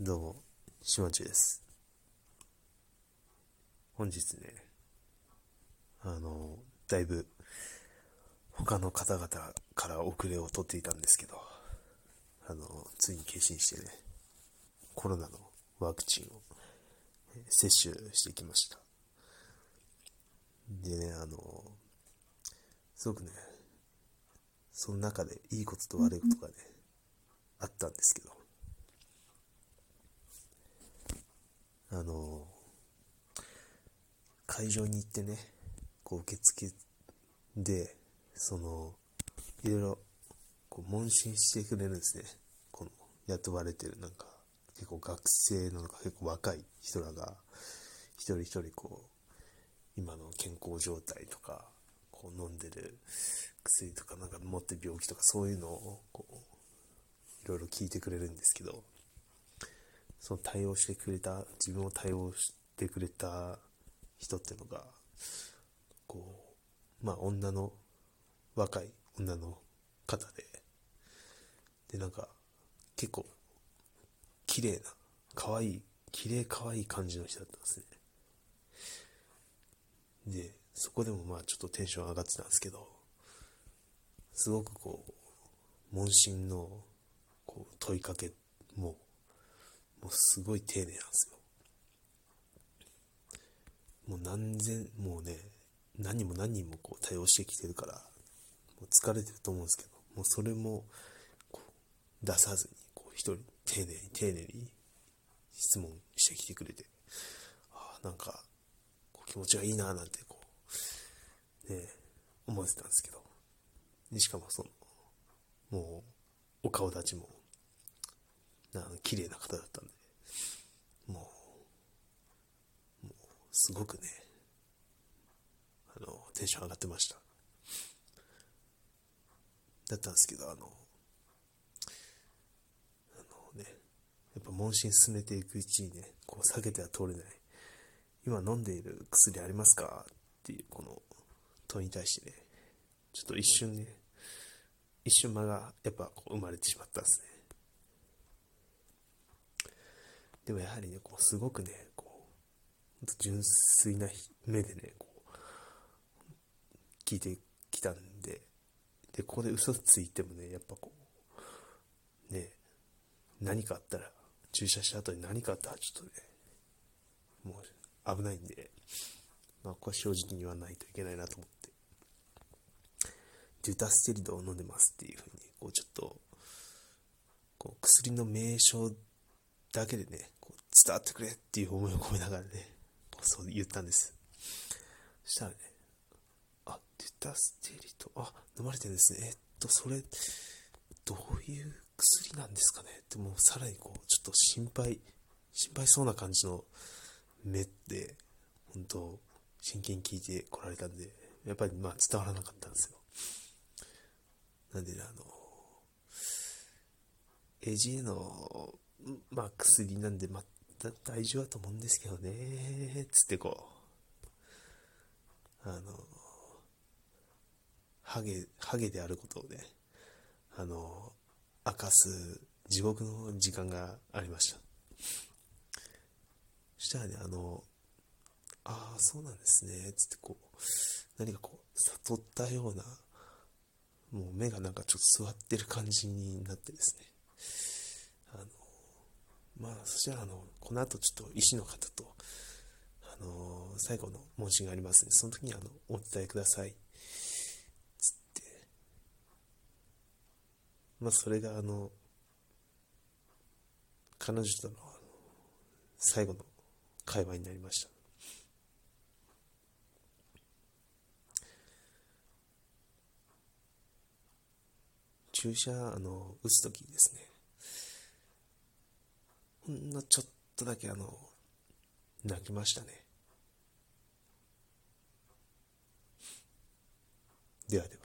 どうも、しまちです。本日ね、あの、だいぶ、他の方々から遅れを取っていたんですけど、あの、ついに決心してね、コロナのワクチンを接種してきました。でね、あの、すごくね、その中でいいことと悪いことがね、あったんですけど、あの、会場に行ってね、こう受付で、その、いろいろ、こう、問診してくれるんですね。この、雇われてる、なんか、結構学生なのか結構若い人らが、一人一人こう、今の健康状態とか、こう飲んでる薬とか、なんか持ってる病気とか、そういうのを、こう、いろいろ聞いてくれるんですけど、その対応してくれた、自分を対応してくれた人っていうのが、こう、まあ女の、若い女の方で、で、なんか、結構、綺麗な、可愛い、綺麗可愛い感じの人だったんですね。で、そこでもまあちょっとテンション上がってたんですけど、すごくこう、問診のこう問いかけも、もうすごい丁寧なんですよ。もう何千、もうね、何も何人もこう対応してきてるから、もう疲れてると思うんですけど、もうそれも出さずに、こう一人丁寧に丁寧に質問してきてくれて、ああ、なんかこう気持ちがいいななんてこう、ね、思ってたんですけど、しかもその、もうお顔立ちも、な綺麗な方だったんで、もう、もう、すごくね、あの、テンション上がってました。だったんですけど、あの、あのね、やっぱ問診進めていくうちにね、こう避けては通れない、今飲んでいる薬ありますかっていうこの問いに対してね、ちょっと一瞬ね、一瞬間がやっぱこう生まれてしまったんですね。でもやはりね、こうすごくね、こう、純粋な目でね、こう、聞いてきたんで、で、ここで嘘ついてもね、やっぱこう、ね、何かあったら、注射した後に何かあったらちょっとね、もう危ないんで、まあ、ここは正直に言わないといけないなと思って、デュタステリドを飲んでますっていうふうに、こうちょっと、こう薬の名称だけでね、伝わってくれっていう思いを込めながらね、そう言ったんです。そしたらね、あ、デュタステリド、あ、飲まれてるんですね。えっと、それ、どういう薬なんですかねって、もうさらにこう、ちょっと心配、心配そうな感じの目で、本当真剣に聞いてこられたんで、やっぱりまあ伝わらなかったんですよ。なんでね、あの、AGA の、まあ薬なんで、まあ大丈夫だと思うんですけどね、つってこう、あの、ハゲ、ハゲであることをね、あの、明かす地獄の時間がありました。そしたらね、あの、ああ、そうなんですね、つってこう、何かこう、悟ったような、もう目がなんかちょっと座ってる感じになってですね。まあ、そしたらあの、この後ちょっと医師の方と、あの、最後の問診がありますので、その時にあの、お伝えください。つって。まあ、それがあの、彼女との最後の会話になりました。注射、あの、打つときにですね、ほんのちょっとだけあの、泣きましたね。ではでは。